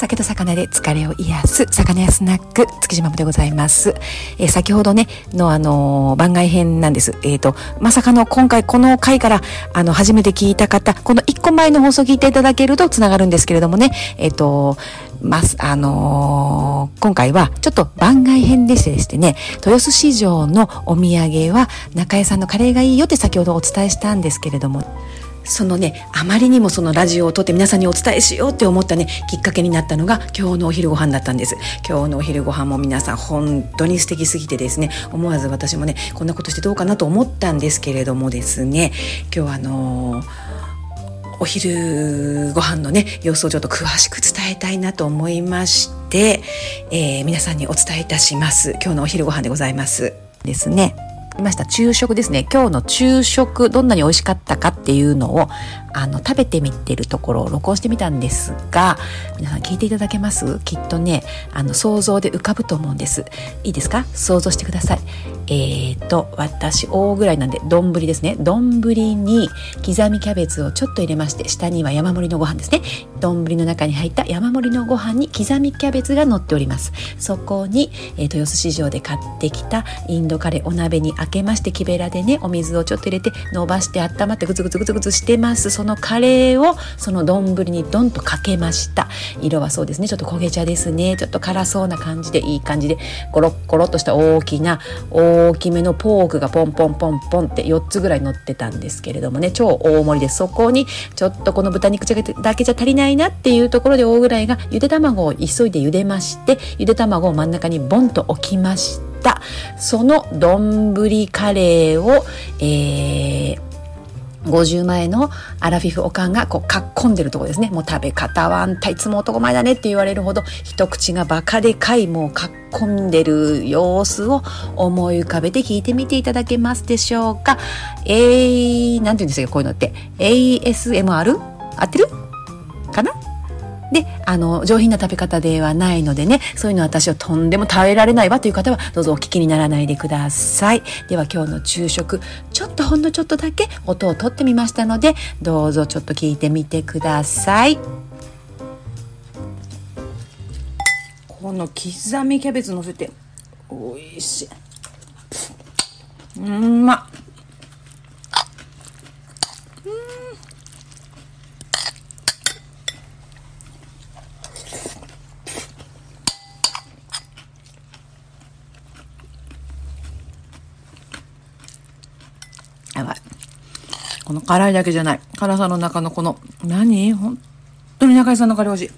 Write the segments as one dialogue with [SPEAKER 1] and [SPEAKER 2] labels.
[SPEAKER 1] 酒と魚で疲れを癒す魚屋スナック月島でございます。えー、先ほどね、のあのー、番外編なんです。えっ、ー、と、まさかの今回この回からあの、初めて聞いた方、この1個前の放送聞いていただけると繋がるんですけれどもね、えっ、と、ます、あの今回はちょっと番外編でしてですね、豊洲市場のお土産は中江さんのカレーがいいよって先ほどお伝えしたんですけれども、そのねあまりにもそのラジオを撮って皆さんにお伝えしようって思ったねきっかけになったのが今日のお昼ご飯だったんです。今日のお昼ご飯も皆さん本当に素敵すぎてですね思わず私もねこんなことしてどうかなと思ったんですけれどもですね今日はあのーお昼ご飯のね様子をちょっと詳しく伝えたいなと思いまして、えー、皆さんにお伝えいたします。今日のお昼ご飯でございます。ですね。ました。昼食ですね。今日の昼食どんなに美味しかったかっていうのをあの食べてみてるところを録音してみたんですが皆さん聞いていただけます？きっとねあの想像で浮かぶと思うんです。いいですか？想像してください。えーと私大ぐらいなんで丼ですね。丼に刻みキャベツをちょっと入れまして下には山盛りのご飯ですね。丼の中に入った山盛りのご飯に刻みキャベツが乗っております。そこに、えー、豊洲市場で買ってきたインドカレーお鍋に開けまして木べらでねお水をちょっと入れて伸ばして温まってグツグツグツグツしてます。そのカレーをその丼にドンとかけました。色はそうですね。ちょっと焦げ茶ですね。ちょっと辛そうな感じでいい感じでゴロッゴロっとした大きな大きめのポークがポンポンポンポンって4つぐらい乗ってたんですけれどもね。超大盛りでそこにちょっとこの豚肉だけじゃ足りないなっていうところで大ぐらいがゆで卵を急いで茹でましてゆで卵を真ん中にボンと置きました。その丼カレーを、えー50前のアラフィフおかんがこうかっこんでるとこですね。もう食べ方はあんたいつも男前だねって言われるほど一口がバカでかいもうかっこんでる様子を思い浮かべて聞いてみていただけますでしょうか。えー、なんて言うんですかこういうのって。ASMR? 合ってる？かな？で、あの、上品な食べ方ではないのでね、そういうの私はとんでも耐えられないわという方は、どうぞお聞きにならないでください。では今日の昼食、ちょっとほんのちょっとだけ音を取ってみましたので、どうぞちょっと聞いてみてください。この刻みキャベツ乗せて、おいしい。うんまっ。この辛いだけじゃない。辛さの中のこの、何？本当に中井さんのカレー美味しい。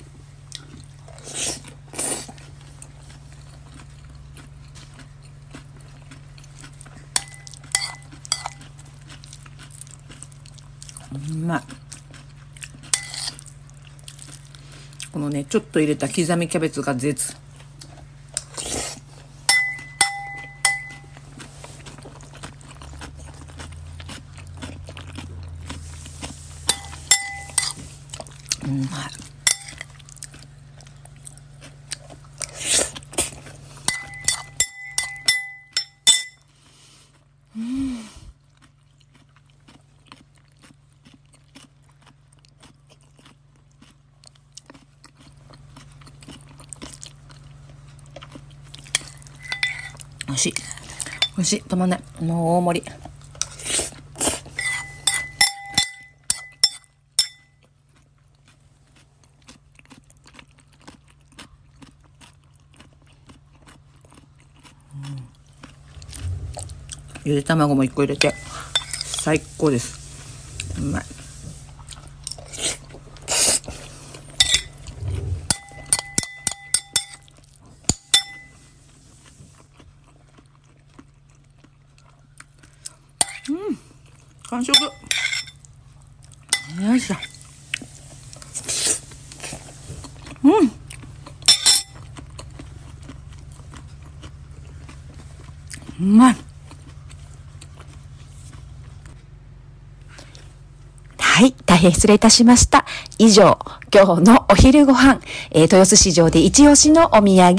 [SPEAKER 1] うまい。このね、ちょっと入れた刻みキャベツが絶。うまい。うん。美味しい。美味しい。止まんないもう大盛り。ゆで卵も1個入れて。最高です。うまい。うん。完食。よいしょ。うん。うまいはい、大変失礼いたしました。以上、今日のお昼ご飯、えー、豊洲市場で一押しのお土産、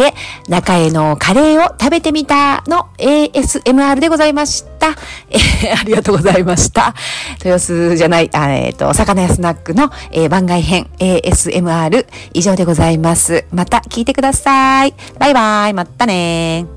[SPEAKER 1] 中江のカレーを食べてみたの ASMR でございました。えー、ありがとうございました。豊洲じゃない、あえっ、ー、と、魚屋スナックの、えー、番外編 ASMR 以上でございます。また聞いてください。バイバイ。またね